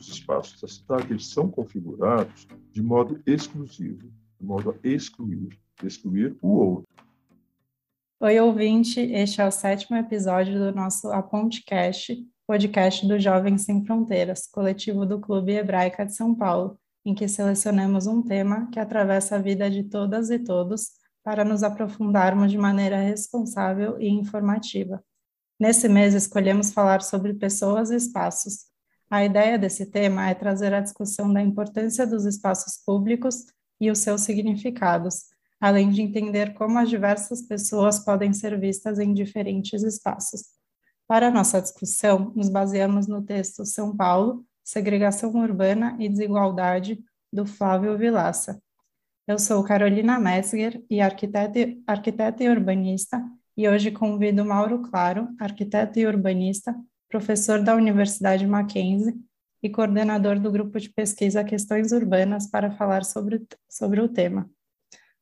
os espaços da cidade eles são configurados de modo exclusivo, de modo a excluir, excluir o outro. Oi, ouvinte, este é o sétimo episódio do nosso Apontecast, podcast do Jovens Sem Fronteiras, coletivo do Clube Hebraica de São Paulo, em que selecionamos um tema que atravessa a vida de todas e todos para nos aprofundarmos de maneira responsável e informativa. Nesse mês, escolhemos falar sobre pessoas e espaços. A ideia desse tema é trazer a discussão da importância dos espaços públicos e os seus significados, além de entender como as diversas pessoas podem ser vistas em diferentes espaços. Para nossa discussão, nos baseamos no texto São Paulo, Segregação Urbana e Desigualdade, do Flávio Vilaça. Eu sou Carolina Messger e arquiteta e urbanista, e hoje convido Mauro Claro, arquiteto e urbanista, professor da Universidade Mackenzie e coordenador do grupo de pesquisa Questões Urbanas, para falar sobre, sobre o tema.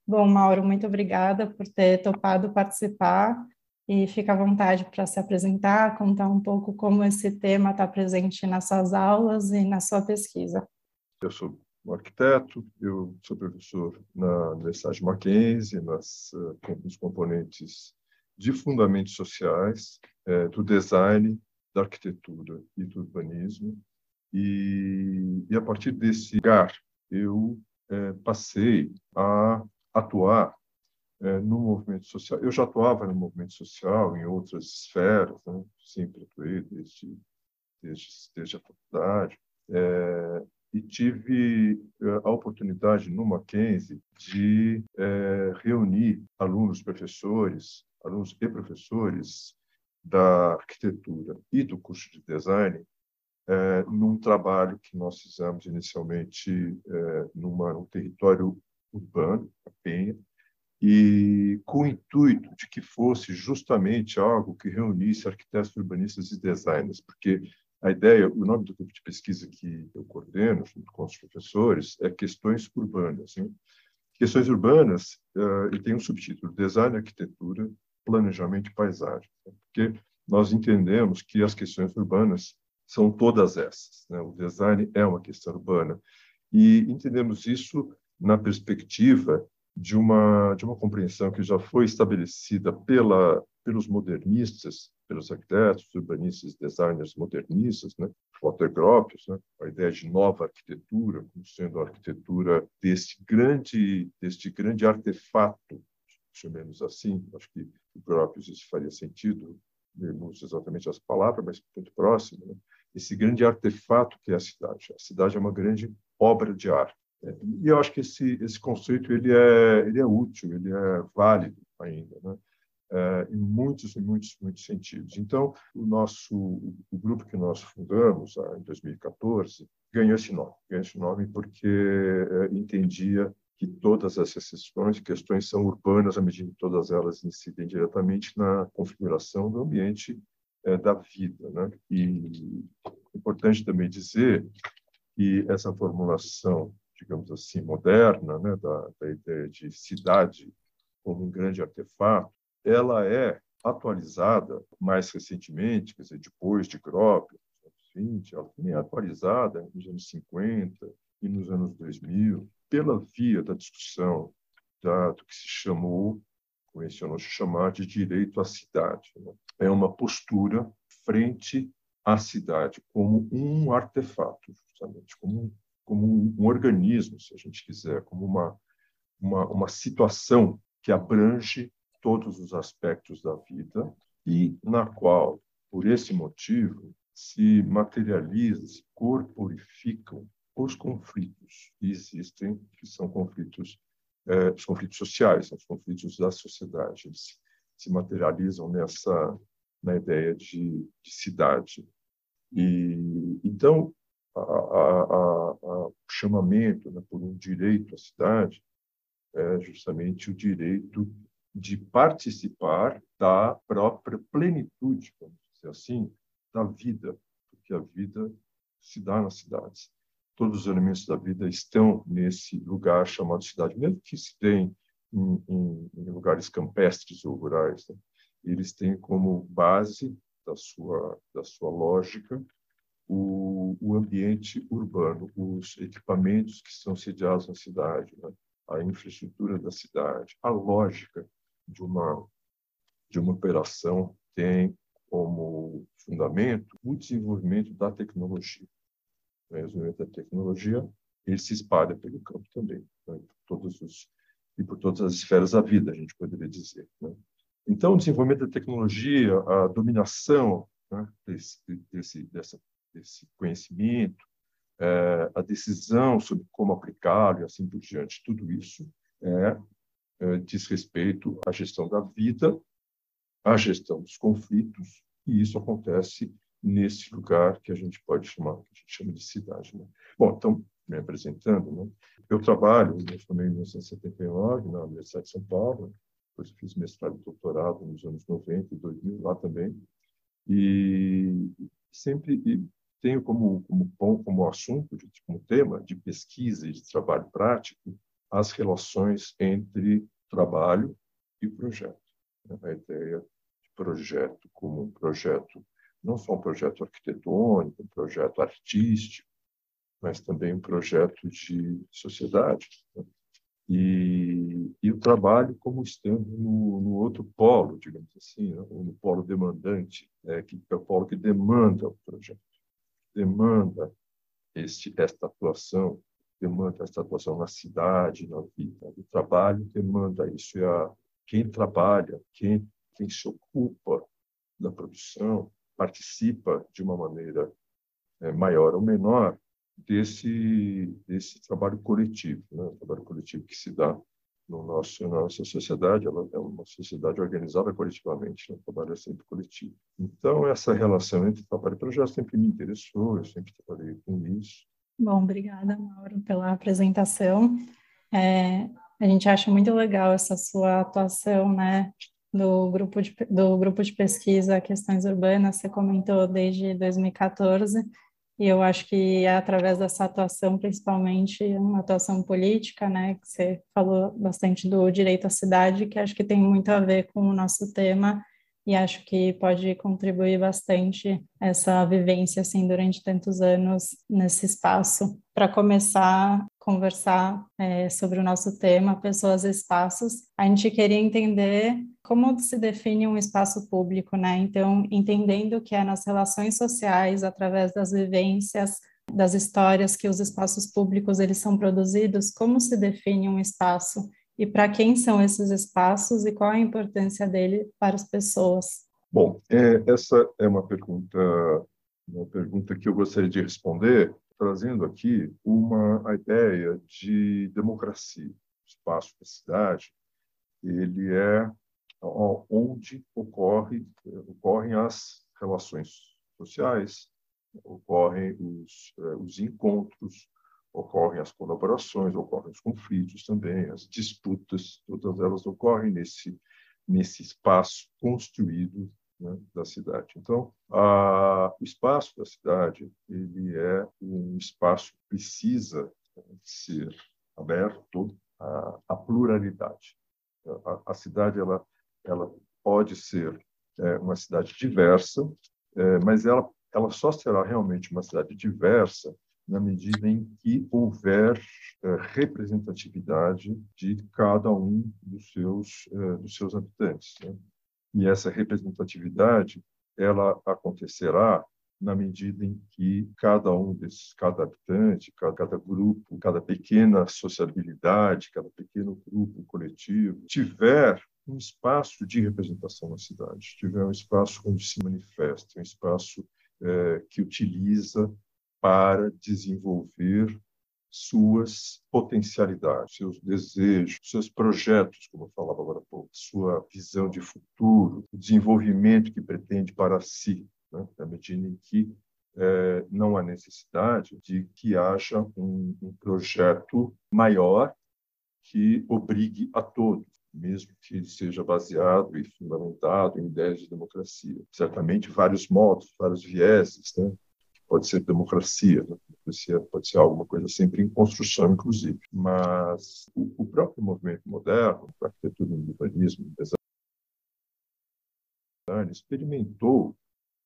Bom, Mauro, muito obrigada por ter topado participar e fica à vontade para se apresentar, contar um pouco como esse tema está presente nas suas aulas e na sua pesquisa. Eu sou um arquiteto, eu sou professor na Universidade Mackenzie, nas, uh, nos componentes de fundamentos sociais, uh, do design, da arquitetura e do urbanismo. E, e a partir desse lugar, eu uh, passei a atuar é, no movimento social. Eu já atuava no movimento social em outras esferas, né? sempre atuei desde, desde, desde a faculdade, é, e tive é, a oportunidade no Mackenzie de é, reunir alunos, professores, alunos e professores da arquitetura e do curso de design é, num trabalho que nós fizemos inicialmente é, numa, num território urbano, a Penha, e com o intuito de que fosse justamente algo que reunisse arquitetos, urbanistas e designers, porque a ideia, o nome do grupo de pesquisa que eu coordeno, junto com os professores, é Questões Urbanas. Né? Questões Urbanas, uh, e tem um subtítulo, Design, Arquitetura, Planejamento e Paisagem, né? porque nós entendemos que as questões urbanas são todas essas. Né? O design é uma questão urbana, e entendemos isso na perspectiva de uma de uma compreensão que já foi estabelecida pela pelos modernistas, pelos arquitetos, urbanistas, designers modernistas, né, Walter Gropius, né, a ideia de nova arquitetura como sendo a arquitetura deste grande deste grande artefato, chamemos assim, acho que o Gropius isso faria sentido, não exatamente as palavras, mas muito próximo, né, esse grande artefato que é a cidade. A cidade é uma grande obra de arte e eu acho que esse, esse conceito ele é, ele é útil, ele é válido ainda, né? É, em muitos muitos muitos sentidos. Então, o nosso o grupo que nós fundamos ah, em 2014 ganhou esse nome, ganhou esse nome porque é, entendia que todas essas questões, questões são urbanas à medida que todas elas incidem diretamente na configuração do ambiente é, da vida, né? E é importante também dizer que essa formulação digamos assim, moderna, né, da, da ideia de cidade como um grande artefato, ela é atualizada mais recentemente, quer dizer, depois de Gropius, nos anos 20, ela também é atualizada nos anos 50 e nos anos 2000, pela via da discussão da, do que se chamou, convencionou se chamar de direito à cidade. Né? É uma postura frente à cidade como um artefato, justamente, como um como um organismo, se a gente quiser, como uma, uma, uma situação que abrange todos os aspectos da vida e na qual, por esse motivo, se materializam, se corporificam os conflitos que existem, que são conflitos, é, os conflitos sociais, os conflitos da sociedade. Eles se materializam nessa na ideia de, de cidade. E então o chamamento né, por um direito à cidade é justamente o direito de participar da própria plenitude, vamos dizer assim, da vida, porque a vida se dá nas cidades. Todos os elementos da vida estão nesse lugar chamado cidade, mesmo que se deem em, em, em lugares campestres ou rurais. Né? Eles têm como base da sua, da sua lógica o, o ambiente urbano, os equipamentos que são sediados na cidade, né? a infraestrutura da cidade, a lógica de uma de uma operação tem como fundamento o desenvolvimento da tecnologia. O desenvolvimento da tecnologia ele se espalha pelo campo também, né? todos os e por todas as esferas da vida, a gente poderia dizer. Né? Então, o desenvolvimento da tecnologia, a dominação né, desse, desse, dessa, desse conhecimento, é, a decisão sobre como aplicá-lo e assim por diante, tudo isso é, é, diz respeito à gestão da vida, à gestão dos conflitos, e isso acontece nesse lugar que a gente pode chamar, que a gente chama de cidade. Né? Bom, então, me apresentando, né? eu trabalho, eu formei em 1979 na Universidade de São Paulo, depois fiz mestrado e doutorado nos anos 90 e 2000 lá também, e sempre tenho como, como, como assunto, como tema de pesquisa e de trabalho prático, as relações entre trabalho e projeto. Né? A ideia de projeto como um projeto, não só um projeto arquitetônico, um projeto artístico, mas também um projeto de sociedade. Né? E, e, o trabalho como estando no, no outro polo, digamos assim, né? no polo demandante, é, que é o polo que demanda o projeto, demanda este, esta atuação, demanda esta atuação na cidade, na vida. O trabalho demanda isso. E a, quem trabalha, quem, quem se ocupa da produção, participa de uma maneira é, maior ou menor desse desse trabalho coletivo, né? O trabalho coletivo que se dá no nosso na nossa sociedade, ela é uma sociedade organizada coletivamente, né? o trabalho é sempre coletivo. Então essa relação entre trabalho e projeto sempre me interessou, eu sempre trabalhei com isso. Bom, obrigada, Mauro, pela apresentação. É, a gente acha muito legal essa sua atuação, né, do grupo de, do grupo de pesquisa Questões Urbanas, você comentou desde 2014, e eu acho que é através dessa atuação, principalmente uma atuação política, né, que você falou bastante do direito à cidade, que acho que tem muito a ver com o nosso tema e acho que pode contribuir bastante essa vivência assim durante tantos anos nesse espaço para começar conversar é, sobre o nosso tema pessoas e espaços. A gente queria entender como se define um espaço público né? Então entendendo que é nas relações sociais através das vivências das histórias que os espaços públicos eles são produzidos como se define um espaço? E para quem são esses espaços e qual a importância dele para as pessoas? Bom, é, essa é uma pergunta, uma pergunta que eu gostaria de responder, trazendo aqui uma ideia de democracia. O espaço da cidade, ele é onde ocorre, ocorrem as relações sociais, ocorrem os, eh, os encontros, ocorrem as colaborações, ocorrem os conflitos também, as disputas, todas elas ocorrem nesse nesse espaço construído né, da cidade. Então, a, o espaço da cidade ele é um espaço que precisa ser aberto à, à pluralidade. A, a, cidade ela ela pode ser é, uma cidade diversa, é, mas ela ela só será realmente uma cidade diversa na medida em que houver eh, representatividade de cada um dos seus eh, dos seus habitantes. Né? E essa representatividade ela acontecerá na medida em que cada um desses, cada habitante, cada, cada, grupo, cada pequena sociabilidade, cada pequeno grupo coletivo tiver um espaço de representação na cidade, tiver um espaço onde se manifesta, um espaço é, que utiliza para desenvolver suas potencialidades, seus desejos, seus projetos, como eu falava agora há pouco, sua visão de futuro, o desenvolvimento que pretende para si, né? na medida em que é, não há necessidade de que haja um, um projeto maior que obrigue a todos, mesmo que ele seja baseado e fundamentado em ideias de democracia. Certamente vários modos, vários vieses, né? Pode ser democracia, né? democracia pode ser alguma coisa sempre em construção, inclusive. Mas o, o próprio movimento moderno, a arquitetura do urbanismo, experimentou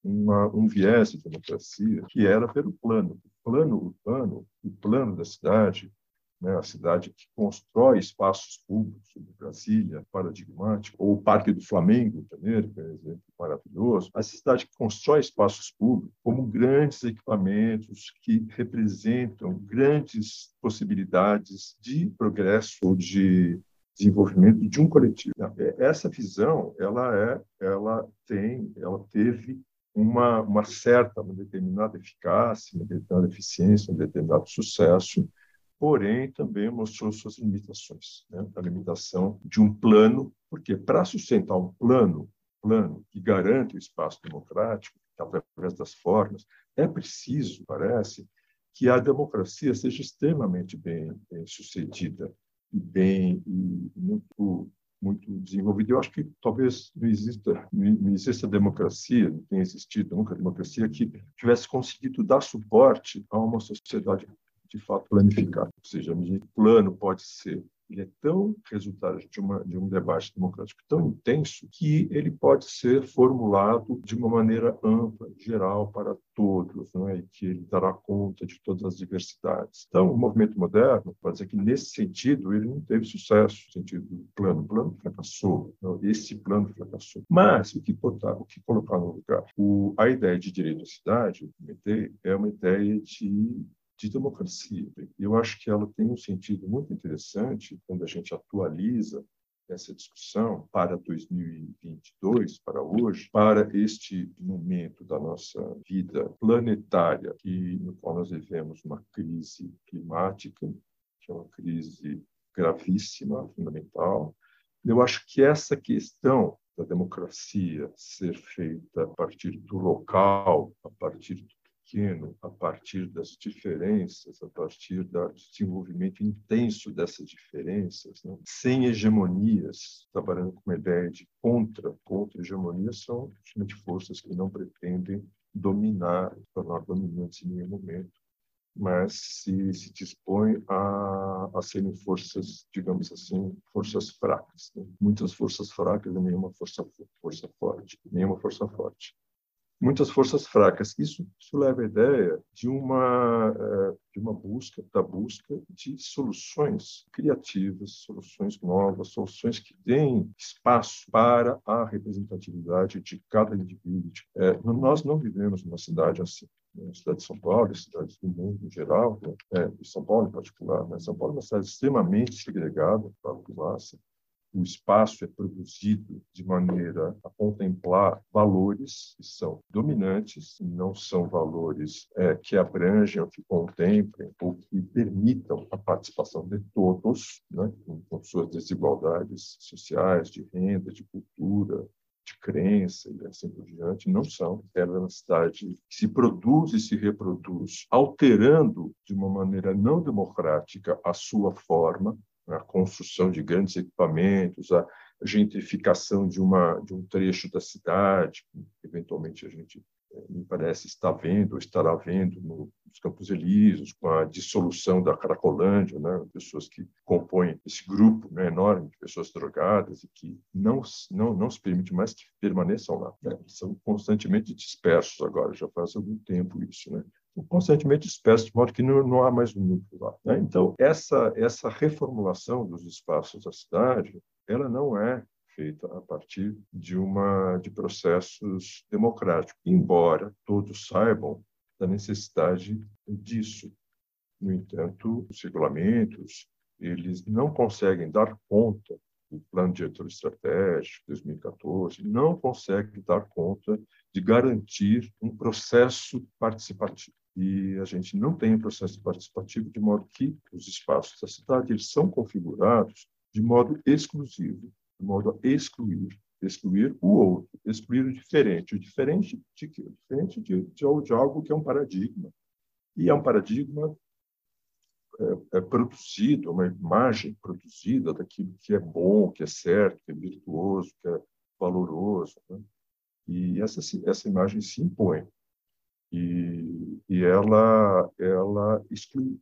uma, um viés de democracia que era pelo plano. O plano urbano, o plano da cidade, né, a cidade que constrói espaços públicos, como Brasília, paradigmático, ou o Parque do Flamengo, Janeiro, que é um exemplo maravilhoso, a cidade que constrói espaços públicos como grandes equipamentos que representam grandes possibilidades de progresso de desenvolvimento de um coletivo. Essa visão, ela é, ela tem, ela teve uma, uma certa, uma determinada eficácia, uma determinada eficiência, um determinado sucesso, porém também mostrou suas limitações, né? a limitação de um plano, porque para sustentar um plano, plano que garante o espaço democrático, através das formas, é preciso, parece, que a democracia seja extremamente bem, bem sucedida e bem e muito muito desenvolvida. Eu acho que talvez não exista não exista democracia, não tenha existido nunca democracia que tivesse conseguido dar suporte a uma sociedade de fato planificada. Ou seja, o plano pode ser ele é tão resultado de, uma, de um debate democrático tão intenso que ele pode ser formulado de uma maneira ampla, geral, para todos, não é? e que ele dará conta de todas as diversidades. Então, o movimento moderno, pode dizer que, nesse sentido, ele não teve sucesso, no sentido do plano. O plano fracassou, não? esse plano fracassou. Mas, o que, botar, o que colocar no lugar? O, a ideia de direito à cidade, eu comentei, é uma ideia de de democracia. Eu acho que ela tem um sentido muito interessante quando a gente atualiza essa discussão para 2022, para hoje, para este momento da nossa vida planetária, que, no qual nós vivemos uma crise climática, que é uma crise gravíssima, fundamental. Eu acho que essa questão da democracia ser feita a partir do local, a partir do pequeno a partir das diferenças, a partir do desenvolvimento intenso dessas diferenças, né? sem hegemonias, trabalhando com uma ideia de contra, contra-hegemonia, são justamente forças que não pretendem dominar, tornar dominantes em nenhum momento, mas se, se dispõe a, a serem forças, digamos assim, forças fracas. Né? Muitas forças fracas e nenhuma força, força forte, nenhuma força forte muitas forças fracas. Isso, isso leva à ideia de uma, eh, de uma busca, da busca de soluções criativas, soluções novas, soluções que deem espaço para a representatividade de cada indivíduo. É, nós não vivemos numa cidade assim. Né? A cidade de São Paulo, cidades do mundo em geral, né? é, São Paulo em particular, mas São Paulo é uma cidade extremamente segregada, para o massa, o espaço é produzido de maneira a contemplar valores que são dominantes, não são valores é, que abrangem que contemplem ou que permitam a participação de todos, né, com, suas desigualdades sociais, de renda, de cultura, de crença e assim por diante, não são. É uma cidade que se produz e se reproduz, alterando de uma maneira não democrática a sua forma, a construção de grandes equipamentos, a gentrificação de, uma, de um trecho da cidade, que eventualmente a gente, eh, me parece, está vendo ou estará vendo nos Campos Elíseos, com a dissolução da Cracolândia, né? pessoas que compõem esse grupo né, enorme de pessoas drogadas e que não, não, não se permite mais que permaneçam lá. Né? São constantemente dispersos agora, já faz algum tempo isso. Né? Constantemente dispersos, de modo que não, não há mais um núcleo lá. Né? Então, essa, essa reformulação dos espaços da cidade, ela não é feita a partir de uma de processos democráticos, embora todos saibam da necessidade disso. No entanto, os regulamentos eles não conseguem dar conta o Plano Diretor Estratégico 2014 não consegue dar conta de garantir um processo participativo e a gente não tem um processo participativo de modo que os espaços da cidade eles são configurados de modo exclusivo, de modo a excluir, excluir o outro, excluir o diferente, o diferente de quê? O diferente de, de, de algo que é um paradigma. E é um paradigma é, é produzido, uma imagem produzida daquilo que é bom, que é certo, que é virtuoso, que é valoroso. Né? E essa, essa imagem se impõe e, e ela, ela exclui.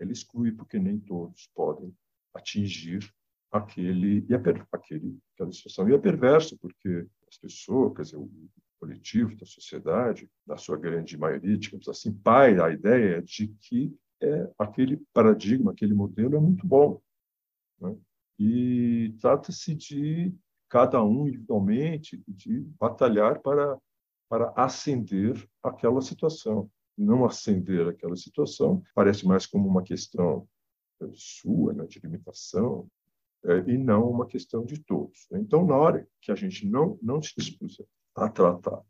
Ela exclui porque nem todos podem atingir aquele, e a, aquele, aquela situação. E é perverso porque as pessoas, quer dizer, coletivo, da sociedade, na sua grande maioria, digamos assim, pai a ideia de que é, aquele paradigma, aquele modelo é muito bom. Né? E trata-se de cada um individualmente de batalhar para para ascender aquela situação. Não ascender aquela situação parece mais como uma questão eh, sua, né, de limitação, é, e não uma questão de todos. Então, na hora que a gente não, não se dispuser a tratar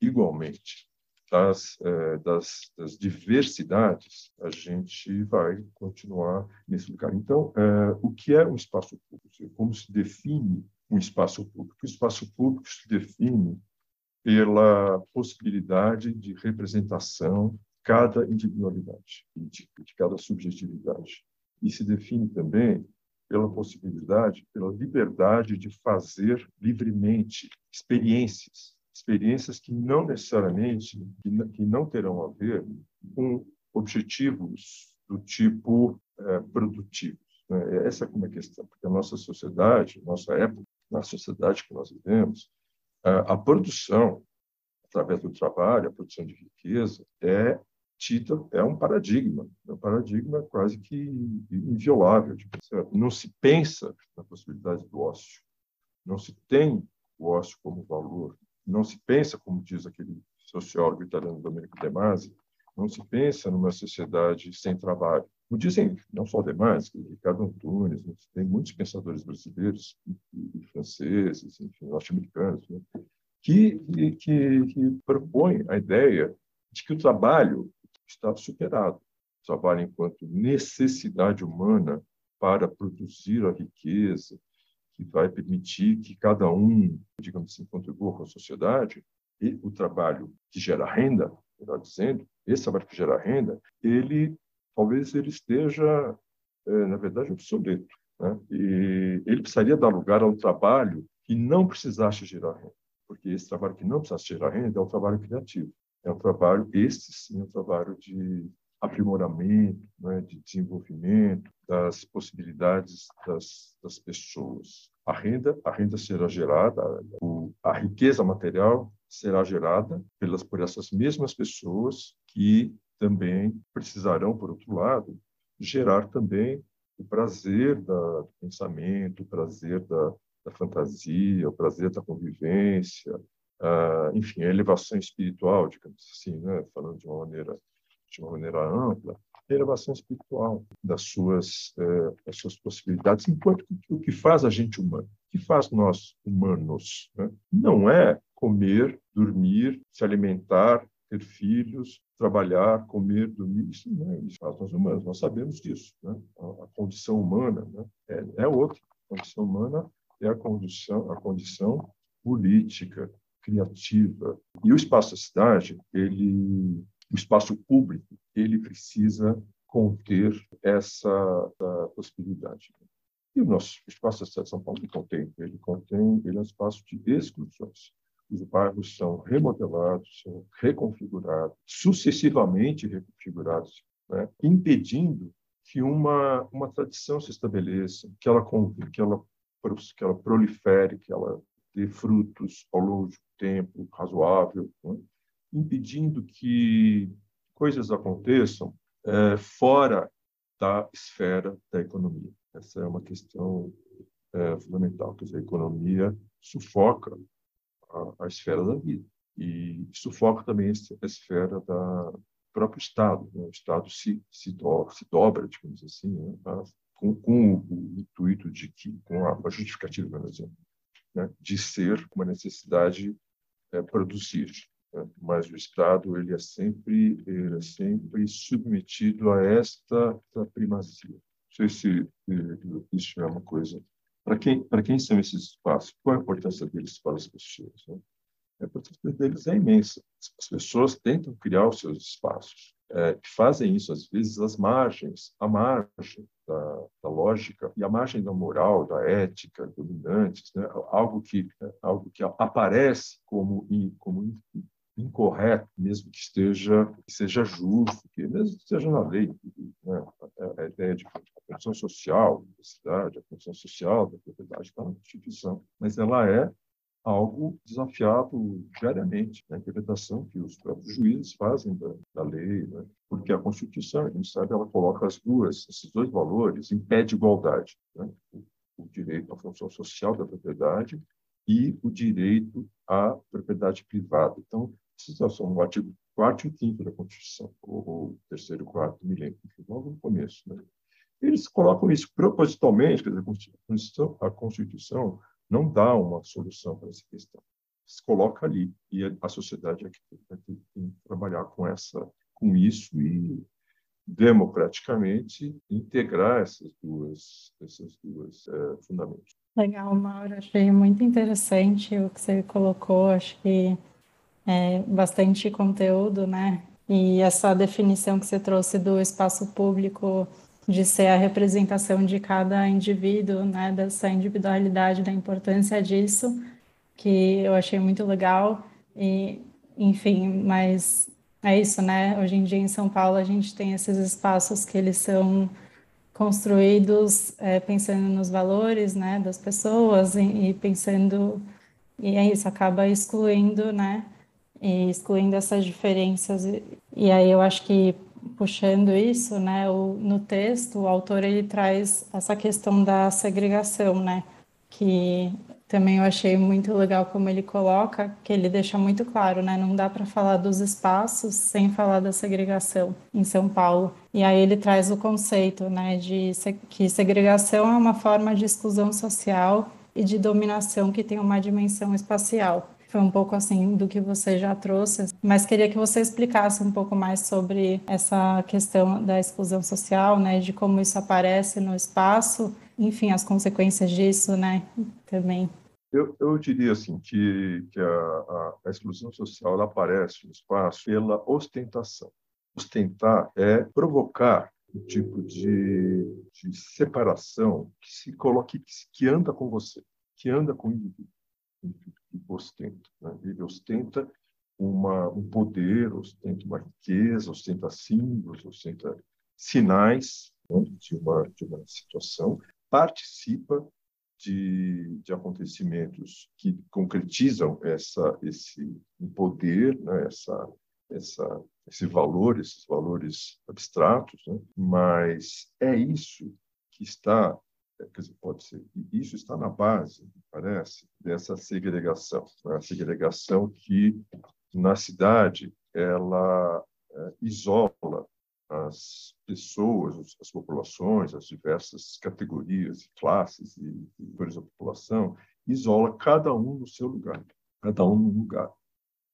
igualmente das, é, das, das, diversidades, a gente vai continuar nesse lugar. Então, o que é um espaço público? Como se define um espaço público? O espaço público se define pela possibilidade de representação cada individualidade, de, de cada subjetividade. E se define também pela possibilidade, pela liberdade de fazer livremente experiências, experiências que não necessariamente, que não terão a ver com objetivos do tipo é, produtivo. Né? Essa é uma questão, porque a nossa sociedade, nossa época, na sociedade que nós vivemos, a produção, através do trabalho, a produção de riqueza, é tida, é um paradigma, é um paradigma quase que inviolável. Não se pensa na possibilidade do ócio, não se tem o ócio como valor, não se pensa, como diz aquele sociólogo italiano Domenico De Masi, não se pensa numa sociedade sem trabalho. Como dizem não só De Masi, Ricardo Antunes, tem muitos pensadores brasileiros e, franceses, enfim, norte-americanos, né? que, que, que propõem a ideia de que o trabalho está superado. O trabalho enquanto necessidade humana para produzir a riqueza, que vai permitir que cada um, digamos assim, contribua com a sociedade, e o trabalho que gera renda, melhor dizendo, esse trabalho que gera renda, ele talvez ele esteja, é, na verdade, obsoleto. Né? E ele precisaria dar lugar a um trabalho que não precisasse gerar renda porque esse trabalho que não precisa gerar renda é um trabalho criativo. É um trabalho, este sim, é um trabalho de aprimoramento, né, de desenvolvimento das possibilidades das, das pessoas. A renda, a renda será gerada, o, a riqueza material será gerada pelas por essas mesmas pessoas que também precisarão, por outro lado, gerar também o prazer da, do pensamento, o prazer da, da fantasia, o prazer da convivência, uh, enfim, a elevação espiritual, digamos assim, né? falando de uma maneira de uma maneira ampla, a elevação espiritual das suas eh, das suas possibilidades, enquanto que o que faz a gente humano, o que faz nós humanos, né? não é comer, dormir, se alimentar, ter filhos, trabalhar, comer, dormir, isso não é isso faz nós humanos, nós sabemos disso. Né? A, a, condição humana né? é, é outra. A condição humana é a condição, a condição política, criativa. E o espaço da cidade, ele, o espaço público, ele precisa conter essa, essa possibilidade. E o nosso espaço da cidade de São Paulo contém, ele contém, ele é um espaço de exclusões. Os bairros são remodelados, são reconfigurados, sucessivamente reconfigurados, né? impedindo que uma, uma tradição se estabeleça, que ela, que ela que ela prolifere, que ela dê frutos ao longo de tempo razoável, né? impedindo que coisas aconteçam é, fora da esfera da economia. Essa é uma questão é, fundamental, dizer, a economia sufoca a, a esfera da vida e sufoca também a esfera da próprio Estado. Né? O Estado se, se, do, se dobra, digamos assim, né? com, com o intuito de que, com a, a justificativa, melhor dizendo, né, de ser uma necessidade é, produzir. Né? Mas o Estado ele é sempre ele é sempre submetido a esta, esta primazia. Não sei se isso é uma coisa. Para quem para quem são esses espaços? Qual a importância deles para as pessoas? Né? A importância deles é imensa. As pessoas tentam criar os seus espaços é, fazem isso às vezes às margens, à margem da, da, lógica e à margem da moral, da ética dominantes, né? algo que algo que aparece como como incorreto, mesmo que esteja que seja justo, que mesmo que esteja na lei, né? a, a, ideia de função social da cidade, a função social da propriedade está na Constituição, mas ela é algo desafiado diariamente na interpretação que os próprios juízes fazem da, da lei, né? porque a Constituição, a gente sabe, ela coloca as duas, esses dois valores em pé de igualdade, né? o, o direito à função social da propriedade e o direito à propriedade privada. Então, esses são o artigo 4 e 5 da Constituição, ou terceiro e quarto milênio, logo no começo. Né? Eles colocam isso propositalmente, quer dizer, a Constituição, não dá uma solução para essa questão. Se coloca ali e a sociedade é que tem que trabalhar com essa, com isso e democraticamente integrar essas duas, essas duas é, fundamentos. Legal, Mauro. Achei muito interessante o que você colocou. Acho que é bastante conteúdo, né? E essa definição que você trouxe do espaço público de ser a representação de cada indivíduo, né, dessa individualidade, da importância disso, que eu achei muito legal. E, enfim, mas é isso, né? Hoje em dia em São Paulo a gente tem esses espaços que eles são construídos é, pensando nos valores, né, das pessoas e, e pensando e é isso acaba excluindo, né, excluindo essas diferenças e, aí eu acho que puxando isso, né, o, no texto, o autor ele traz essa questão da segregação, né, que também eu achei muito legal como ele coloca, que ele deixa muito claro, né, não dá para falar dos espaços sem falar da segregação em São Paulo. E aí ele traz o conceito, né, de que segregação é uma forma de exclusão social e de dominação que tem uma dimensão espacial foi um pouco assim do que você já trouxe, mas queria que você explicasse um pouco mais sobre essa questão da exclusão social, né, de como isso aparece no espaço, enfim, as consequências disso, né, também. Eu, eu diria assim que, que a, a, a exclusão social ela aparece no espaço pela ostentação. Ostentar é provocar um tipo de, de separação que se coloque, que, anda com você, que anda com o indivíduo ostenta. Né? Ele ostenta uma, um poder, ostenta uma riqueza, ostenta símbolos, ostenta sinais né? de, uma, de uma situação, participa de, de acontecimentos que concretizam essa, esse poder, né? essa, essa, esse valor, esses valores abstratos, né? mas é isso que está quer dizer, pode ser. Isso está na base, parece, dessa segregação. Né? A segregação que, na cidade, ela é, isola as pessoas, as populações, as diversas categorias, classes e cores da população, isola cada um no seu lugar, cada um no lugar.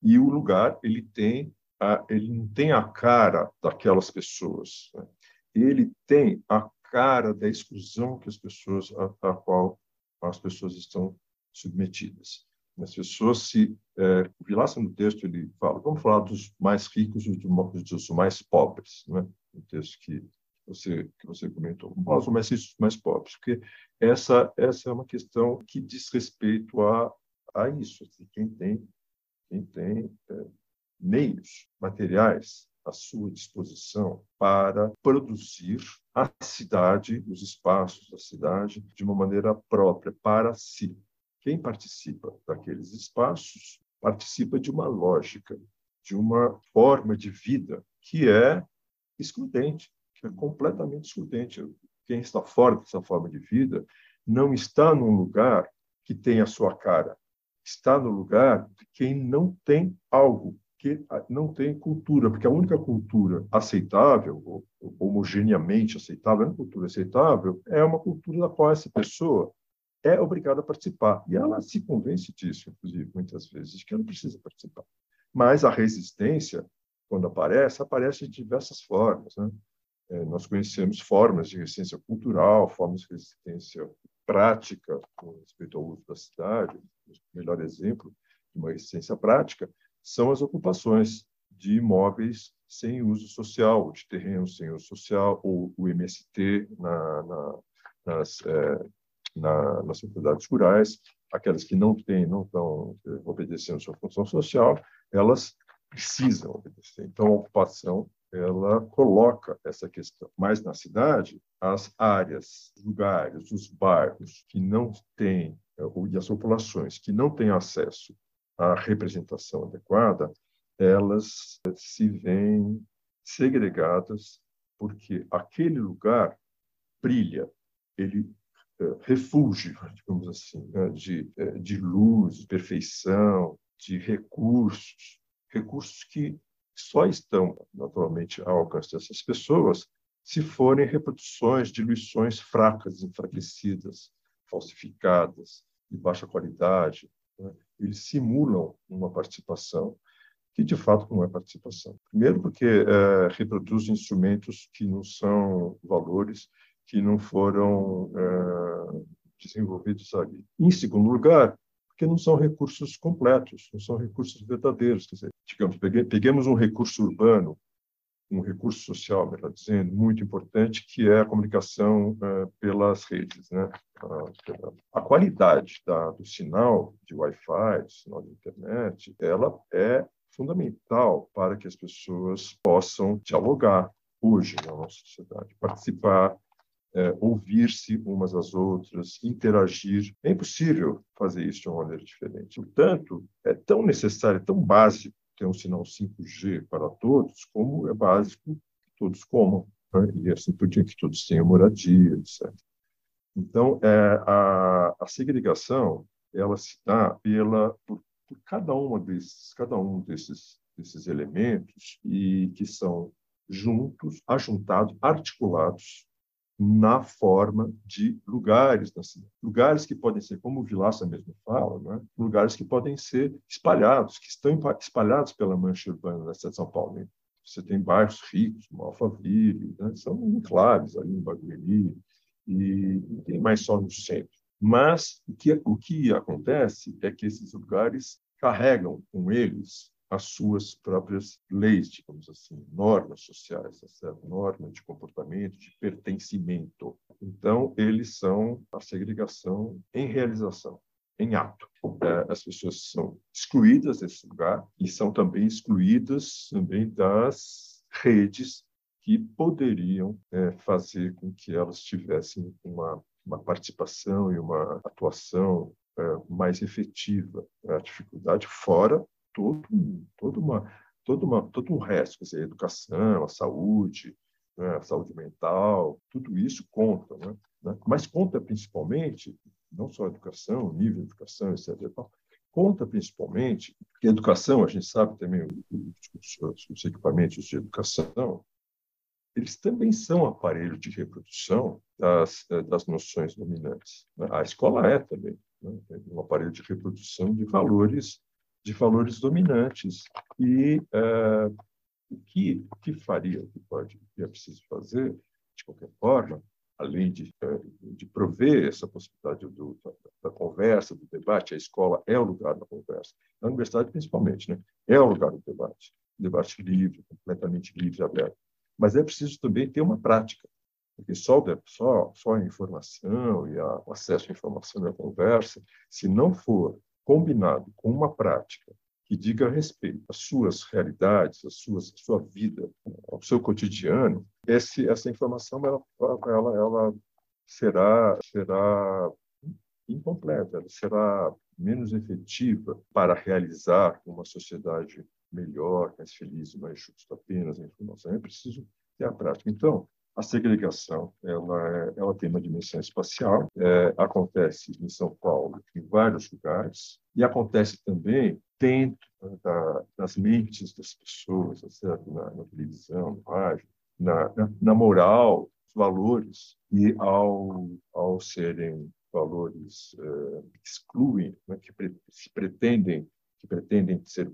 E o lugar ele tem a, ele não tem a cara daquelas pessoas, né? ele tem a cara da exclusão que as pessoas a, a qual as pessoas estão submetidas. As pessoas se é, o Vilaça no texto ele fala, vamos falar dos mais ricos e dos mais pobres, né? No texto que você que você comentou, vamos mais ricos, mais pobres, porque essa essa é uma questão que diz respeito a a isso, assim, quem tem quem tem é, meios materiais à sua disposição para produzir a cidade, os espaços da cidade, de uma maneira própria, para si. Quem participa daqueles espaços participa de uma lógica, de uma forma de vida que é excludente, que é completamente excludente. Quem está fora dessa forma de vida não está num lugar que tem a sua cara, está no lugar de quem não tem algo que não tem cultura, porque a única cultura aceitável, homogeneamente aceitável, a cultura aceitável é uma cultura da qual essa pessoa é obrigada a participar. E ela se convence disso, inclusive, muitas vezes, que ela precisa participar. Mas a resistência, quando aparece, aparece de diversas formas. Né? É, nós conhecemos formas de resistência cultural, formas de resistência prática com respeito ao uso da cidade. O melhor exemplo de uma resistência prática são as ocupações de imóveis sem uso social, de terrenos sem uso social, ou o MST na, na, nas, é, na, nas propriedades rurais, aquelas que não têm, não estão é, obedecendo sua função social, elas precisam obedecer. Então, a ocupação ela coloca essa questão. Mas na cidade, as áreas, os lugares, os bairros que não têm é, e as populações que não têm acesso à representação adequada, elas se veem segregadas porque aquele lugar brilha, ele é, refúgio, digamos assim, né, de, é, de luz, perfeição, de recursos, recursos que só estão naturalmente ao alcance dessas pessoas se forem reproduções de lições fracas, enfraquecidas, falsificadas, de baixa qualidade. Né? Eles simulam uma participação que de fato não é participação. Primeiro, porque é, reproduz instrumentos que não são valores, que não foram é, desenvolvidos ali. Em segundo lugar, porque não são recursos completos, não são recursos verdadeiros. Quer dizer, digamos, peguemos um recurso urbano um recurso social, melhor dizendo, muito importante, que é a comunicação uh, pelas redes. Né? A, a qualidade da, do sinal de Wi-Fi, do sinal de internet, ela é fundamental para que as pessoas possam dialogar hoje na nossa sociedade, participar, é, ouvir-se umas às outras, interagir. É impossível fazer isso de uma maneira diferente. Portanto, é tão necessário, é tão básico ter um sinal 5G para todos, como é básico que todos comam, né? e assim por diante, que todos tenham moradia, etc. Então, é, a, a segregação ela se dá pela, por, por cada, uma desses, cada um desses, desses elementos e que são juntos, ajuntados, articulados na forma de lugares cidade. Lugares que podem ser, como o Vilaça mesmo fala, né? lugares que podem ser espalhados, que estão espalhados pela mancha urbana da cidade de São Paulo. Né? Você tem bairros ricos, como Alphaville, né? são enclaves ali em Barueri, e tem mais só no centro. Mas o que, o que acontece é que esses lugares carregam com eles as suas próprias leis, digamos assim, normas sociais, tá certo? normas de comportamento, de pertencimento. Então, eles são a segregação em realização, em ato. É, as pessoas são excluídas desse lugar e são também excluídas também das redes que poderiam é, fazer com que elas tivessem uma, uma participação e uma atuação é, mais efetiva. A dificuldade fora todo, todo, uma, todo, uma, todo um resto, quer dizer, a educação, a saúde, né, a saúde mental, tudo isso conta, né? né? mas conta principalmente, não só a educação, o nível de educação, etc. Conta principalmente, porque a educação, a gente sabe também, os, os, os equipamentos de educação, eles também são aparelho de reprodução das, eh, das noções dominantes. Né? A escola é também né? um aparelho de reprodução de valores de valores dominantes. E uh, o, que, que faria, o que, pode, que é preciso fazer, de qualquer forma, além de, uh, de prover essa possibilidade do, da, da, conversa, do debate, a escola é o lugar da conversa, a universidade principalmente, né? é o lugar do debate, debate livre, completamente livre aberto. Mas é preciso também ter uma prática, porque só, só, só a informação e a, o acesso à informação e à conversa, se não for combinado com uma prática que diga respeito às suas realidades, às suas, à sua vida, ao seu cotidiano, esse, essa informação ela, ela, ela será, será incompleta, ela será menos efetiva para realizar uma sociedade melhor, mais feliz, mais justa. Apenas a informação é preciso ter a prática. Então, a segregação ela, é, ela tem uma dimensão espacial, é, acontece em São Paulo, em vários lugares, e acontece também dentro da, das mentes das pessoas, tá certo? Na, na televisão, no rádio, na, na, moral, valores, e ao, ao serem valores é, que excluem, né, que pre, se pretendem que pretendem ser,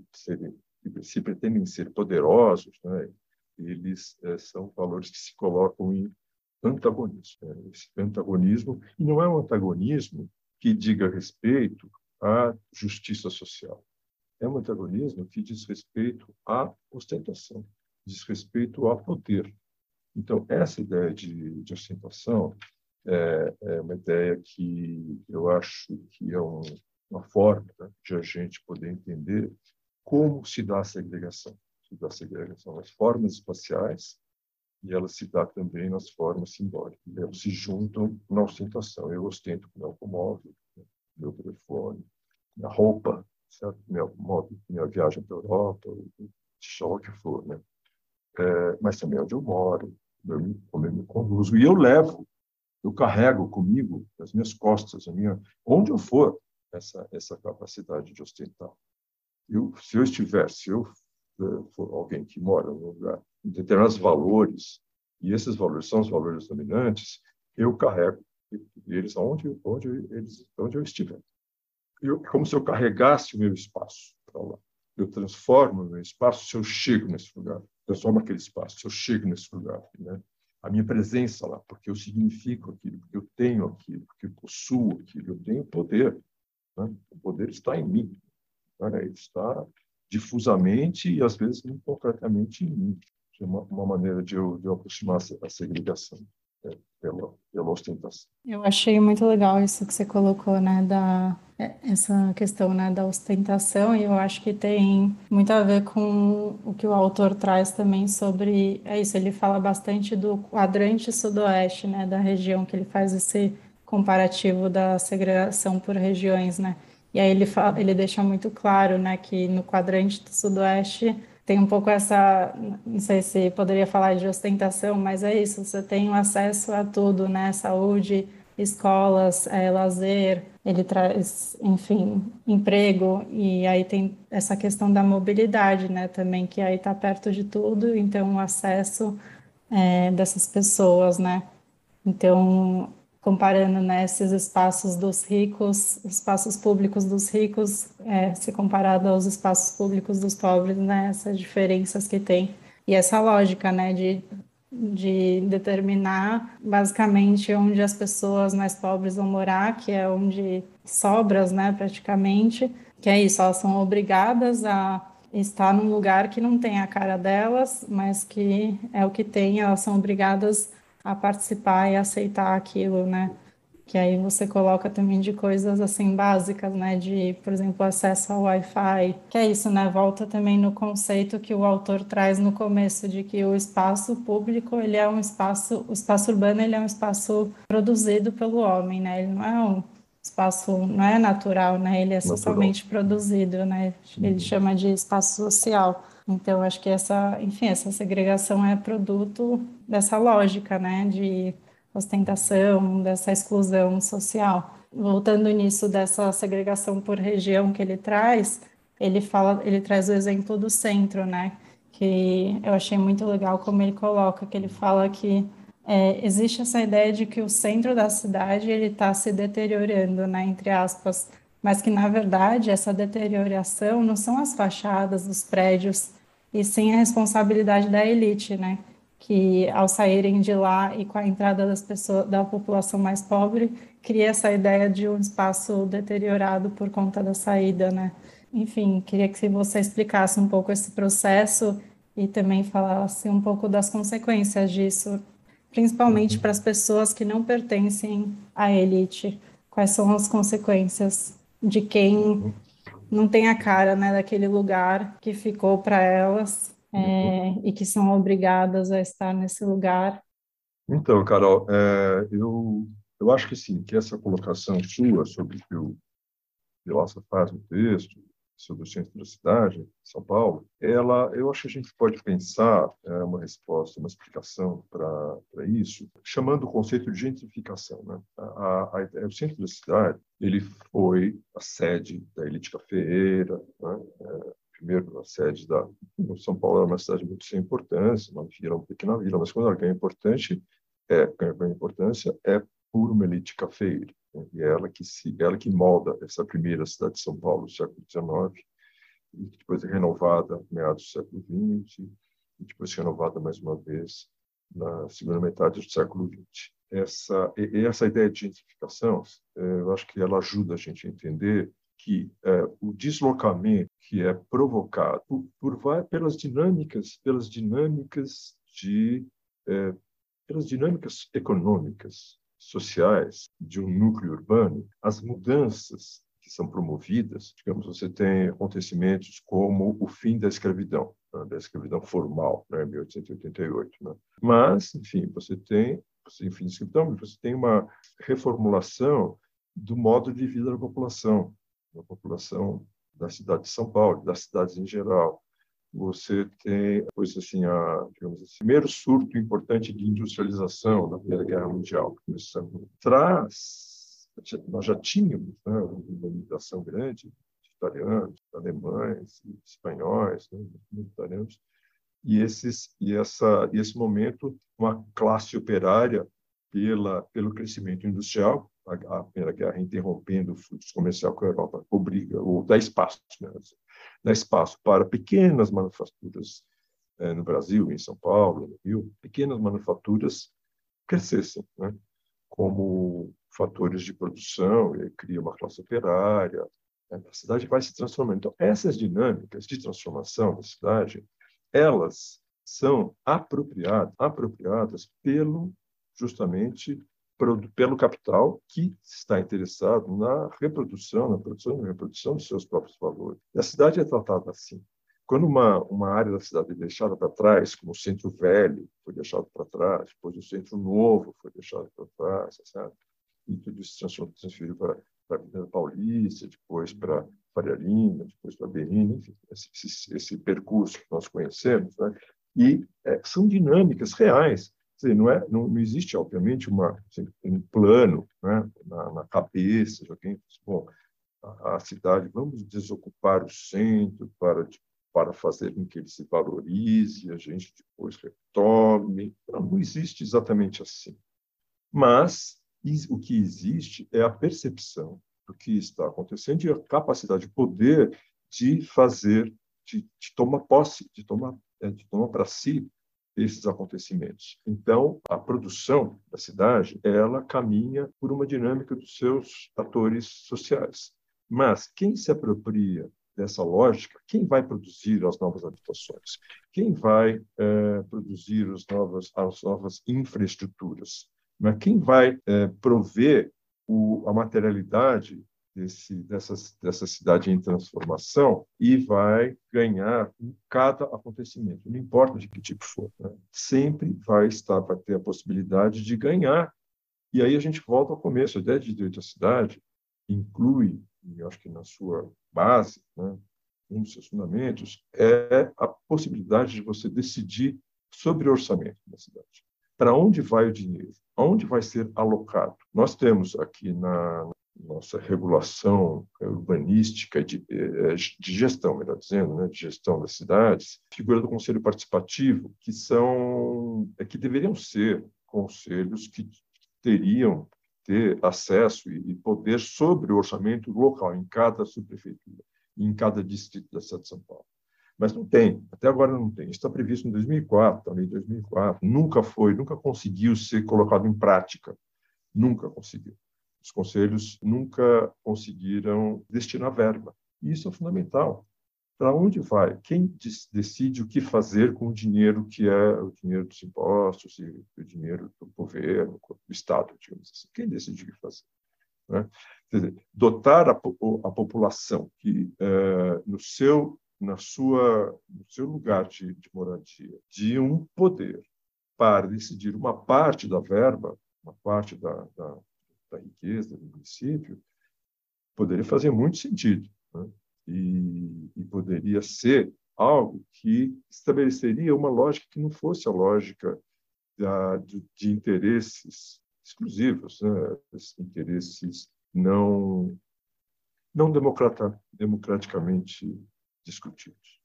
que se pretendem ser poderosos, né, eles é, são valores que se colocam em antagonismo. Né? Esse antagonismo, e não é um antagonismo que diga respeito à justiça social. É um antagonismo que diz respeito à ostentação, diz respeito ao poder. Então, essa ideia de, de ostentação é, é, uma ideia que eu acho que é um, uma forma né, de a gente poder entender como se dá a segregação da segregação, as formas espaciais, e ela se dá também nas formas simbólicas. Elas se juntam na ostentação. Eu ostento como automóvel, meu telefone, minha roupa, certo? Minha, modo, minha viagem para a Europa, seja o que for, né? É, mas também onde eu moro, como eu me conduzo. E eu levo, eu carrego comigo, as minhas costas, a minha, onde eu for, essa, essa capacidade de ostentar. Eu, se eu estiver, se eu for alguém que mora num lugar determinados valores, e esses valores são os valores dominantes, eu carrego eles aonde, onde, eles, onde eu estiver. Eu, como se eu carregasse o meu espaço para lá. Eu transformo o meu espaço se eu chego nesse lugar. Transformo aquele espaço se eu chego nesse lugar. Né? A minha presença lá, porque eu significo aquilo, porque eu tenho aquilo, porque eu possuo aquilo, eu tenho poder. Né? O poder está em mim. Né? Ele está difusamente e, às vezes, muito concretamente. É uma, uma maneira de eu, de aproximar a segregação é, pela, pela ostentação. Eu achei muito legal isso que você colocou, né, da é, essa questão, né, da ostentação, e eu acho que tem muito a ver com o que o autor traz também sobre, é isso, ele fala bastante do quadrante sudoeste, né, da região, que ele faz esse comparativo da segregação por regiões, né, e aí ele, fala, ele deixa muito claro, né, que no quadrante do sudoeste tem um pouco essa, não sei se poderia falar de ostentação, mas é isso, você tem acesso a tudo, né? Saúde, escolas, é, lazer, ele traz, enfim, emprego, e aí tem essa questão da mobilidade, né, também, que aí está perto de tudo, então o acesso é, dessas pessoas, né? Então, comparando né, esses espaços dos ricos, espaços públicos dos ricos, é, se comparado aos espaços públicos dos pobres, né, essas diferenças que tem. E essa lógica né, de, de determinar basicamente onde as pessoas mais pobres vão morar, que é onde sobras, né, praticamente, que é isso, elas são obrigadas a estar num lugar que não tem a cara delas, mas que é o que tem, elas são obrigadas a participar e aceitar aquilo, né? Que aí você coloca também de coisas assim básicas, né? De, por exemplo, acesso ao Wi-Fi. Que é isso, né? Volta também no conceito que o autor traz no começo de que o espaço público ele é um espaço, o espaço urbano ele é um espaço produzido pelo homem, né? Ele não é um espaço, não é natural, né? Ele é natural. socialmente produzido, né? Ele uhum. chama de espaço social. Então, acho que essa, enfim, essa segregação é produto dessa lógica, né, de ostentação, dessa exclusão social. Voltando nisso dessa segregação por região que ele traz, ele fala, ele traz o exemplo do centro, né, que eu achei muito legal como ele coloca, que ele fala que é, existe essa ideia de que o centro da cidade ele está se deteriorando, né, entre aspas, mas que na verdade essa deterioração não são as fachadas dos prédios e sim a responsabilidade da elite, né? Que ao saírem de lá e com a entrada das pessoas, da população mais pobre, cria essa ideia de um espaço deteriorado por conta da saída, né? Enfim, queria que você explicasse um pouco esse processo e também falasse um pouco das consequências disso, principalmente uhum. para as pessoas que não pertencem à elite. Quais são as consequências de quem não tem a cara né, daquele lugar que ficou para elas é, e que são obrigadas a estar nesse lugar. Então, Carol, é, eu, eu acho que sim, que essa colocação sua sobre o que o Vilaça faz no texto, sobre o centro da cidade, São Paulo, ela, eu acho que a gente pode pensar é, uma resposta, uma explicação para isso, chamando o conceito de gentrificação. Né? A, a, a, o centro da cidade ele foi a sede da elite cafeeira, né? é, primeiro a sede da São Paulo era uma cidade muito sem importância, uma vila, uma pequena vila, mas quando ela ganha importante, é, ganha importância é por uma elite cafeeira. E é ela que se, ela que molda essa primeira cidade de São Paulo do século XIX, e depois é renovada no meados do século XX, e depois renovada mais uma vez na segunda metade do século XX. Essa, e essa ideia de gentrificação, é, eu acho que ela ajuda a gente a entender que é, o deslocamento que é provocado por, por, pelas dinâmicas, pelas dinâmicas de é, pelas dinâmicas econômicas sociais de um núcleo urbano, as mudanças que são promovidas, digamos, você tem acontecimentos como o fim da escravidão, né, da escravidão formal, né, em 1888. Né? Mas, enfim, você tem, você, enfim, escravidão, você tem uma reformulação do modo de vida da população, da população da cidade de São Paulo, das cidades em geral. Você tem, pois assim, a, digamos assim, primeiro surto importante de industrialização da Primeira Guerra Mundial, começando traz, nós já tínhamos né, uma imigração grande de italianos, alemães, espanhóis, né, italianos, e esses e essa esse momento uma classe operária pela pelo crescimento industrial a, a Primeira Guerra interrompendo o fluxo comercial com a Europa obriga ou dá espaço né, dá espaço para pequenas manufaturas eh, no Brasil em São Paulo no Rio pequenas manufaturas crescessem né, como fatores de produção e cria uma classe operária né, a cidade vai se transformando. Então essas dinâmicas de transformação da cidade elas são apropriadas, apropriadas pelo justamente pelo capital que está interessado na reprodução, na produção e reprodução de seus próprios valores. E a cidade é tratada assim. Quando uma, uma área da cidade é deixada para trás, como o Centro Velho foi deixado para trás, depois o Centro Novo foi deixado para trás, e tudo isso transferiu para, para a Avenida Paulista, depois para Faria Lima, depois para Berrini, enfim, esse, esse, percurso que nós conhecemos, né? e é, são dinâmicas reais. Dizer, não, é, não, não, existe, obviamente, uma, assim, um plano né? na, na, cabeça de alguém bom, a, a, cidade, vamos desocupar o centro para, para fazer com que ele se valorize, a gente depois retome. Não, não existe exatamente assim. Mas o que existe é a percepção do que está acontecendo e a capacidade, de poder de fazer, de, de tomar posse, de tomar, é, de tomar para si esses acontecimentos. Então, a produção da cidade, ela caminha por uma dinâmica dos seus atores sociais. Mas quem se apropria dessa lógica, quem vai produzir as novas habitações? Quem vai é, produzir as novas, as novas infraestruturas? Mas quem vai é, prover o, a materialidade desse, dessa, dessa cidade em transformação e vai ganhar em cada acontecimento, não importa de que tipo for. Né? Sempre vai estar, vai ter a possibilidade de ganhar. E aí a gente volta ao começo. A ideia de direito à cidade inclui, e acho que na sua base, né, um dos seus fundamentos, é a possibilidade de você decidir sobre o orçamento da cidade para onde vai o dinheiro, aonde vai ser alocado. Nós temos aqui na nossa regulação urbanística de, eh, de gestão, melhor dizendo, né, de gestão das cidades, figura do conselho participativo, que são é que deveriam ser conselhos que teriam ter acesso e poder sobre o orçamento local em cada subprefeitura, em cada distrito da cidade de São Paulo. Mas não tem, até agora não tem. Está previsto em 2004, também em 2004. Nunca foi, nunca conseguiu ser colocado em prática. Nunca conseguiu. Os conselhos nunca conseguiram destinar verba. E isso é fundamental. Para onde vai? Quem decide o que fazer com o dinheiro que é o dinheiro dos impostos e o dinheiro do governo, do Estado, digamos assim? Quem decide o que fazer? Né? Dizer, dotar a, a, população que, é, no seu na sua, no seu lugar de, de moradia, de um poder para decidir uma parte da verba, uma parte da, da, da riqueza do município, poderia fazer muito sentido. Né? E, e, poderia ser algo que estabeleceria uma lógica que não fosse a lógica da, de, de interesses exclusivos, né? interesses não não democrata, democraticamente discutidos.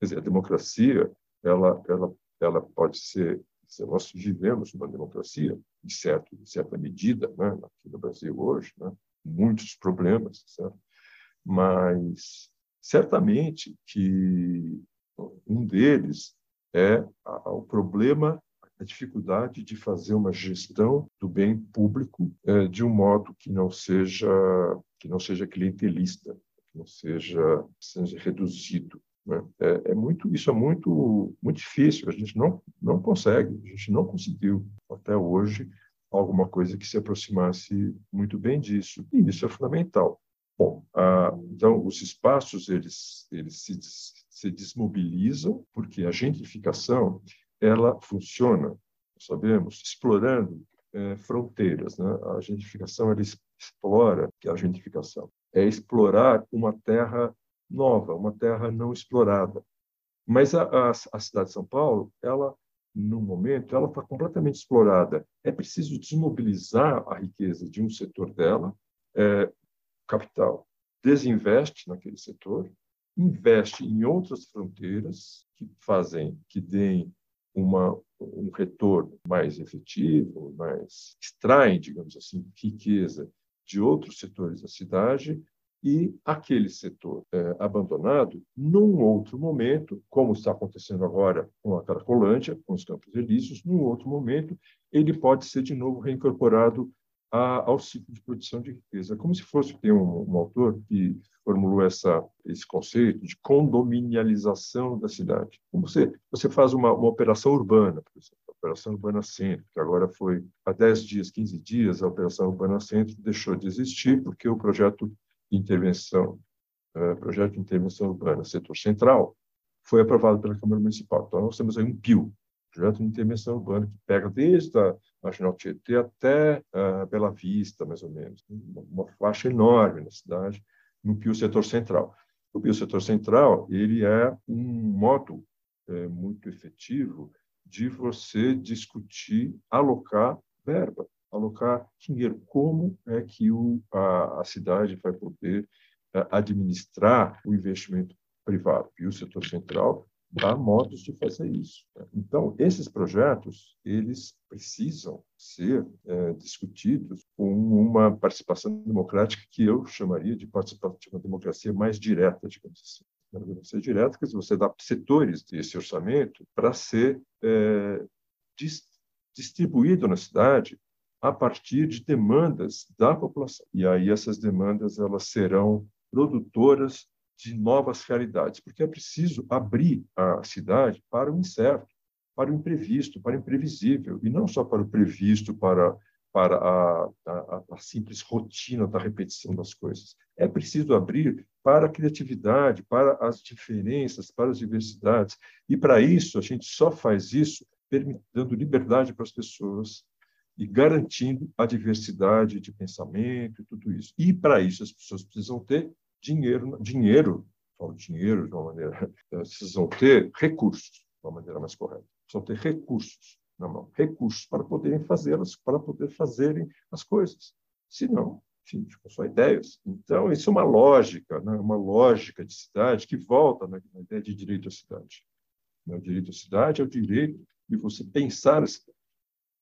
Quer dizer, a democracia, ela, ela, ela pode ser, nós vivemos uma democracia, em, certo, certa medida, né, aqui no Brasil hoje, né, muitos problemas, certo? mas certamente que um deles é o problema, a dificuldade de fazer uma gestão do bem público é, de um modo que não seja que não seja clientelista, não seja, seja reduzido. Né? É, é, muito, isso é muito, muito difícil. A gente não, não consegue, a gente não conseguiu até hoje alguma coisa que se aproximasse muito bem disso. E isso é fundamental. Bom, ah, então os espaços eles eles se, se desmobilizam porque a gentrificação ela funciona, sabemos, explorando é, fronteiras. Né? A gentrificação ela explora, que é a gentrificação, é explorar uma terra nova, uma terra não explorada. Mas a, a, a cidade de São Paulo, ela no momento, ela está completamente explorada. É preciso desmobilizar a riqueza de um setor dela, é, capital desinveste naquele setor, investe em outras fronteiras que fazem, que deem uma, um retorno mais efetivo, mais extraem, digamos assim, riqueza de outros setores da cidade e aquele setor é, abandonado, num outro momento, como está acontecendo agora com a Caracolândia, com os Campos Elíseos, num outro momento, ele pode ser de novo reincorporado a, ao ciclo de produção de riqueza. Como se fosse, tem um, um autor que formulou essa, esse conceito de condominialização da cidade. Como você, você faz uma, uma operação urbana, por exemplo, a Operação Urbana Centro, que agora foi há 10 dias, 15 dias, a Operação Urbana Centro deixou de existir porque o projeto intervenção, uh, projeto de intervenção urbana, setor central, foi aprovado pela Câmara Municipal. Então, nós temos aí um PIO, projeto de intervenção urbana, que pega desde a Marginal Tietê até uh, Bela Vista, mais ou menos. Uma faixa enorme na cidade, no Pio Setor Central. O Pio Setor Central ele é um modo é, muito efetivo de você discutir, alocar verba, alocar dinheiro. Como é que o, a, a cidade vai poder uh, administrar o investimento privado? E o setor central há modos de fazer isso. Né? Então, esses projetos, eles precisam ser é, discutidos com uma participação democrática que eu chamaria de participação de uma democracia mais direta, digamos assim. Uma democracia direta, que você dá setores desse orçamento para ser é, dis distribuído na cidade a partir de demandas da população. E aí essas demandas elas serão produtoras de novas realidades, porque é preciso abrir a cidade para o incerto, para o imprevisto, para o imprevisível, e não só para o previsto, para, para a, a, a simples rotina da repetição das coisas. É preciso abrir para a criatividade, para as diferenças, para as diversidades, e para isso a gente só faz isso dando liberdade para as pessoas e garantindo a diversidade de pensamento e tudo isso. E para isso as pessoas precisam ter dinheiro, dinheiro, falo dinheiro de uma maneira, precisam ter recursos, de uma maneira mais correta. Precisam ter recursos na mão, recursos para poderem fazê-las, para poder fazerem as coisas. Se não, enfim, ficam só ideias. Então, isso é uma lógica, né? uma lógica de cidade que volta na, na ideia de direito à cidade. O direito à cidade é o direito de você pensar a cidade,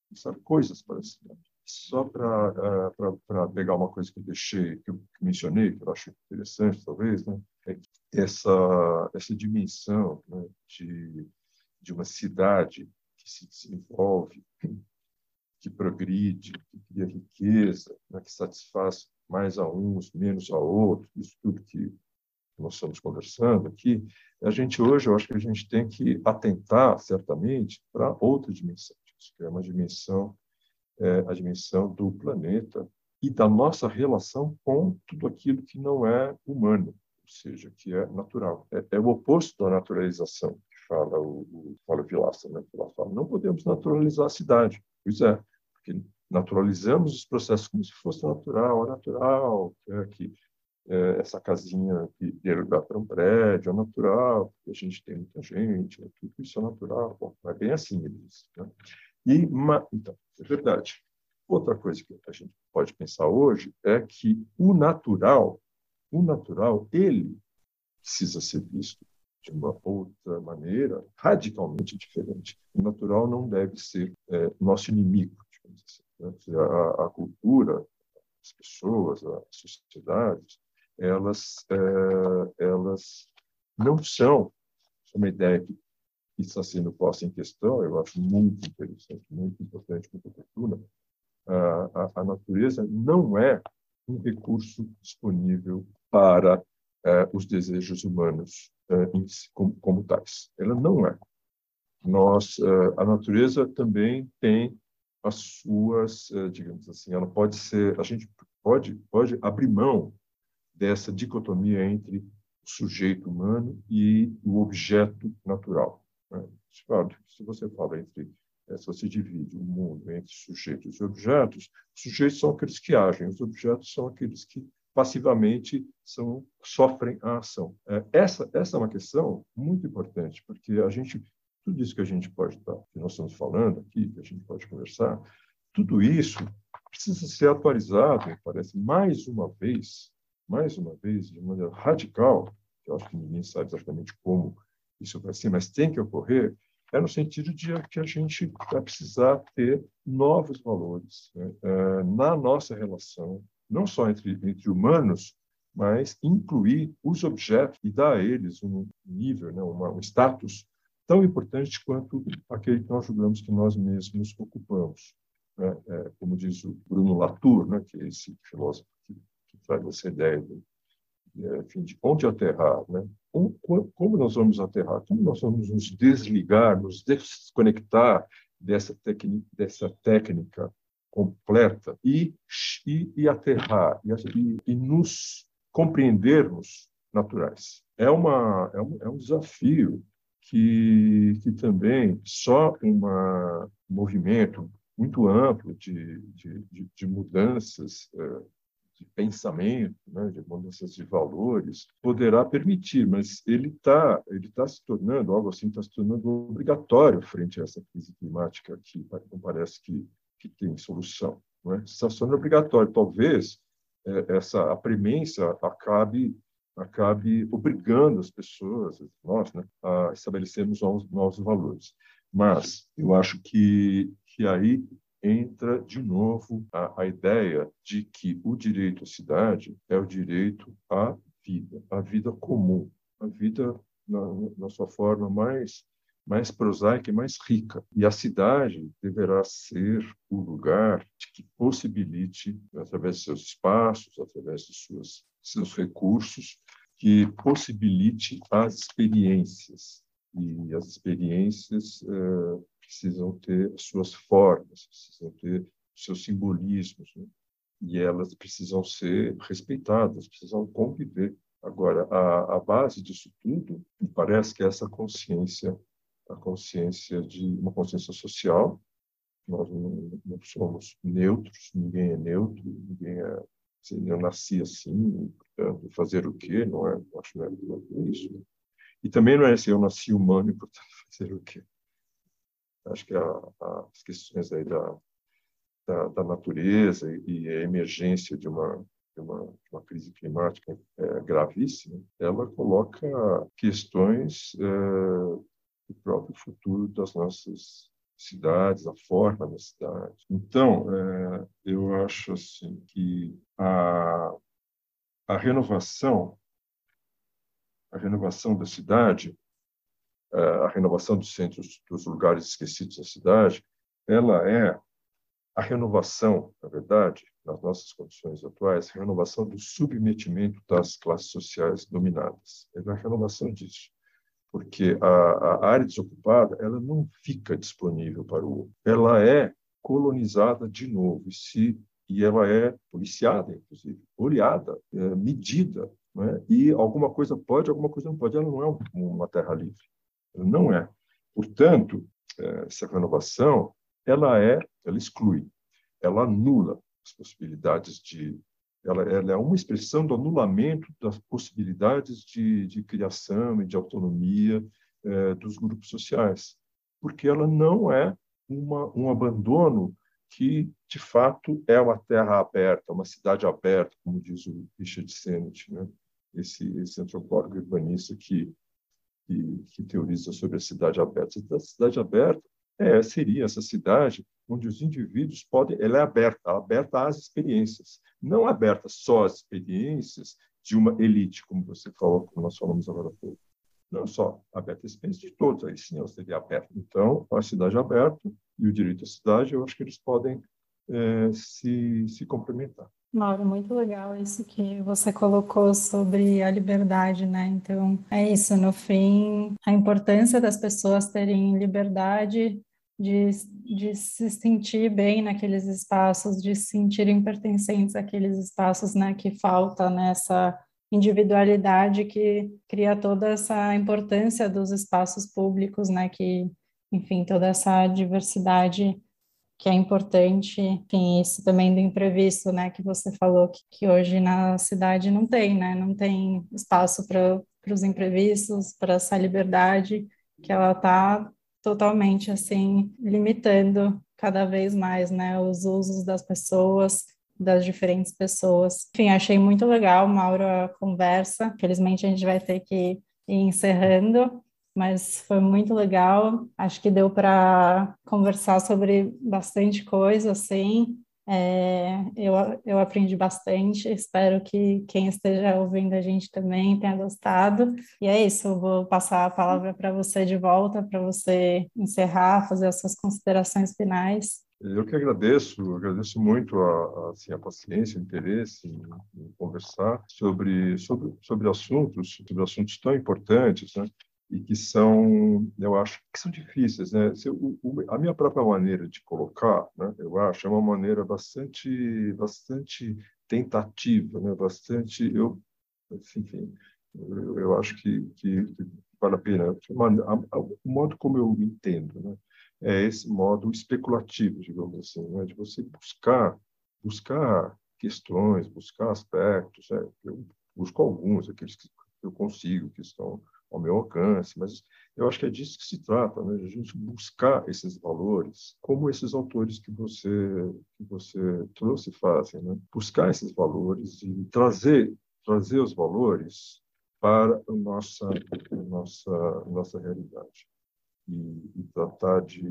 pensar coisas para a cidade só para uh, pegar uma coisa que eu deixei, que eu mencionei, que eu acho interessante, talvez, né? é essa, essa dimensão né, de, de uma cidade que se desenvolve, que progride, que cria riqueza, né, que satisfaz mais a uns, menos a outros, isso tudo que nós estamos conversando aqui, a gente hoje, eu acho que a gente tem que atentar, certamente, para outra dimensão, que é uma dimensão é, a dimensão do planeta e da nossa relação com tudo aquilo que não é humano, ou seja, que é natural. É, é o oposto da naturalização que fala o, o fala o Vilaça, né? Vilaça fala, não podemos naturalizar a cidade. Pois é, porque naturalizamos os processos como se fosse natural, é natural, é que é, essa casinha que ter lugar para um prédio é natural, porque a gente tem muita gente, é, tudo isso é natural. Bom, é bem assim, ele diz. Né? E, então, é verdade. Outra coisa que a gente pode pensar hoje é que o natural, o natural, ele precisa ser visto de uma outra maneira, radicalmente diferente. O natural não deve ser é, nosso inimigo, assim. Né? A, a, cultura, as pessoas, as sociedades, elas, é, elas não são uma ideia que está sendo posta em questão, eu acho muito interessante, muito importante, muito oportuna, a, a, natureza não é um recurso disponível para é, os desejos humanos é, como, como, tais. Ela não é. Nós, é, a natureza também tem as suas, digamos assim, ela pode ser, a gente pode pode abrir mão dessa dicotomia entre o sujeito humano e o objeto natural. Né? Se você fala entre é, se você divide o mundo entre sujeitos e objetos, os sujeitos são aqueles que agem, os objetos são aqueles que passivamente são, sofrem a ação. É, essa, essa é uma questão muito importante, porque a gente, tudo isso que a gente pode estar, que nós estamos falando aqui, que a gente pode conversar, tudo isso precisa ser atualizado, me parece, mais uma vez, mais uma vez, de maneira radical, que eu acho que ninguém sabe exatamente como isso vai ser, mas tem que ocorrer, é no sentido de que a gente vai precisar ter novos valores né? é, na nossa relação, não só entre, entre humanos, mas incluir os objetos e dar a eles um nível, né? Um status tão importante quanto aquele que nós julgamos que nós mesmos ocupamos. Né? É, como diz o Bruno Latour, né? que é esse filósofo que, que traz essa ideia de, de, enfim, de onde aterrar, né? como, como nós vamos aterrar, como nós vamos nos desligar, nos desconectar dessa, dessa técnica completa e, e, e aterrar e, e, nos compreendermos naturais. É, uma, é, um, é um desafio que, que também só um movimento muito amplo de, de, de, de mudanças eh, de pensamento, né, de mudanças de valores, poderá permitir, mas ele está ele tá se tornando, algo assim, está se tornando obrigatório frente a essa crise climática que não parece que, que tem solução. Não é? Está se tornando obrigatório. Talvez é, essa a premência acabe acabe obrigando as pessoas, nós, né, a estabelecermos novos, novos valores. Mas eu acho que, que aí entra de novo a, a ideia de que o direito à cidade é o direito à vida, à vida comum, a vida na, na sua forma mais mais prosaica e mais rica. E a cidade deverá ser o lugar que possibilite, através de seus espaços, através de suas, seus recursos, que possibilite as experiências. E as experiências eh, precisam ter suas formas, precisam ter seus simbolismos, né? e elas precisam ser respeitadas, precisam conviver. Agora, a, a base disso tudo, me parece que é essa consciência, a consciência de uma consciência social. Nós não, não somos neutros, ninguém é neutro, ninguém é assim, eu nasci assim, portanto, fazer o quê? Não é, acho que não é isso. Né? E também não é assim, eu nasci humano e, portanto, fazer o quê? Acho que a, a, as questões aí da, da, da natureza e, a emergência de uma, de uma, de uma crise climática é, gravíssima, ela coloca questões é, do próprio futuro das nossas cidades, a forma da cidade. Então, é, eu acho assim que a, a renovação a renovação da cidade a renovação dos centros, dos lugares esquecidos da cidade, ela é a renovação, na verdade, nas nossas condições atuais, a renovação do submetimento das classes sociais dominadas. É a renovação disso. Porque a, a área desocupada, ela não fica disponível para o outro. Ela é colonizada de novo e, se, e ela é policiada, inclusive, olhada, é, medida. Né? E alguma coisa pode, alguma coisa não pode. Ela não é uma terra livre. Não é. Portanto, é, essa renovação, ela é, ela exclui, ela anula as possibilidades de, ela, ela é uma expressão do anulamento das possibilidades de, de criação e de autonomia é, dos grupos sociais, porque ela não é uma, um abandono que, de fato, é uma terra aberta, uma cidade aberta, como diz o Richard Sennett, né? esse, esse antropólogo urbanista que que, que teoriza sobre a cidade aberta. A cidade aberta é, seria essa cidade onde os indivíduos podem, ela é aberta, aberta às experiências, não aberta só às experiências de uma elite, como você falou, como nós falamos agora há pouco. Não só aberta às experiências de todos, aí sim ela seria aberta. Então, a cidade aberta e o direito à cidade, eu acho que eles podem é, se, se complementar. Mauro, muito legal isso que você colocou sobre a liberdade, né? Então, é isso, no fim, a importância das pessoas terem liberdade de, de se sentir bem naqueles espaços, de se sentirem pertencentes àqueles espaços, né? Que falta nessa individualidade que cria toda essa importância dos espaços públicos, né? Que enfim, toda essa diversidade que é importante, enfim, isso também do imprevisto, né, que você falou que, que hoje na cidade não tem, né, não tem espaço para os imprevistos, para essa liberdade que ela está totalmente, assim, limitando cada vez mais, né, os usos das pessoas, das diferentes pessoas. Enfim, achei muito legal, Mauro, a conversa. Felizmente a gente vai ter que ir encerrando, mas foi muito legal. Acho que deu para conversar sobre bastante coisa, assim. É, eu, eu aprendi bastante, espero que quem esteja ouvindo a gente também tenha gostado. E é isso, eu vou passar a palavra para você de volta, para você encerrar, fazer as suas considerações finais. Eu que agradeço, agradeço muito a, a, assim, a paciência, o interesse em, em, conversar sobre, sobre, sobre assuntos, sobre assuntos tão importantes, né? E que são, eu acho, que são difíceis, né? Se, o, a minha própria maneira de colocar, né, eu acho, é uma maneira bastante, bastante tentativa, né? Bastante, eu, enfim, eu, eu acho que, que, que, vale a pena. O modo como eu entendo, né? É esse modo especulativo, digamos assim, né? De você buscar, buscar questões, buscar aspectos, né? Eu busco alguns, aqueles que eu consigo, que estão ao meu alcance, mas eu acho que é disso que se trata, né? A gente buscar esses valores, como esses autores que você que você trouxe fazem, né? Buscar esses valores e trazer trazer os valores para a nossa a nossa a nossa realidade e, e, tratar de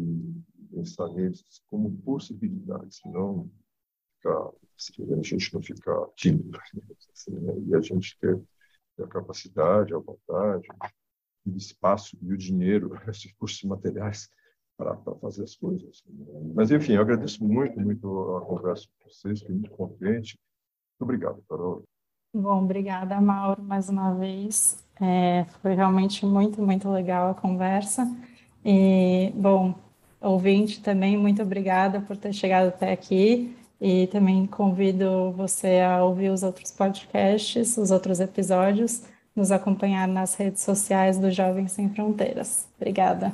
pensar neles como possibilidades, não ficar, a gente não ficar tímido, assim, né? e a gente ter a capacidade, a vontade, o espaço e o dinheiro, esses recursos materiais para fazer as coisas. Mas, enfim, eu agradeço muito, muito a conversa com vocês, fiquei muito contente. Muito obrigado, Carol. Bom, obrigada, Mauro, mais uma vez. É, foi realmente muito, muito legal a conversa. E, bom, ouvinte também, muito obrigada por ter chegado até aqui. E também convido você a ouvir os outros podcasts, os outros episódios, nos acompanhar nas redes sociais do Jovens Sem Fronteiras. Obrigada.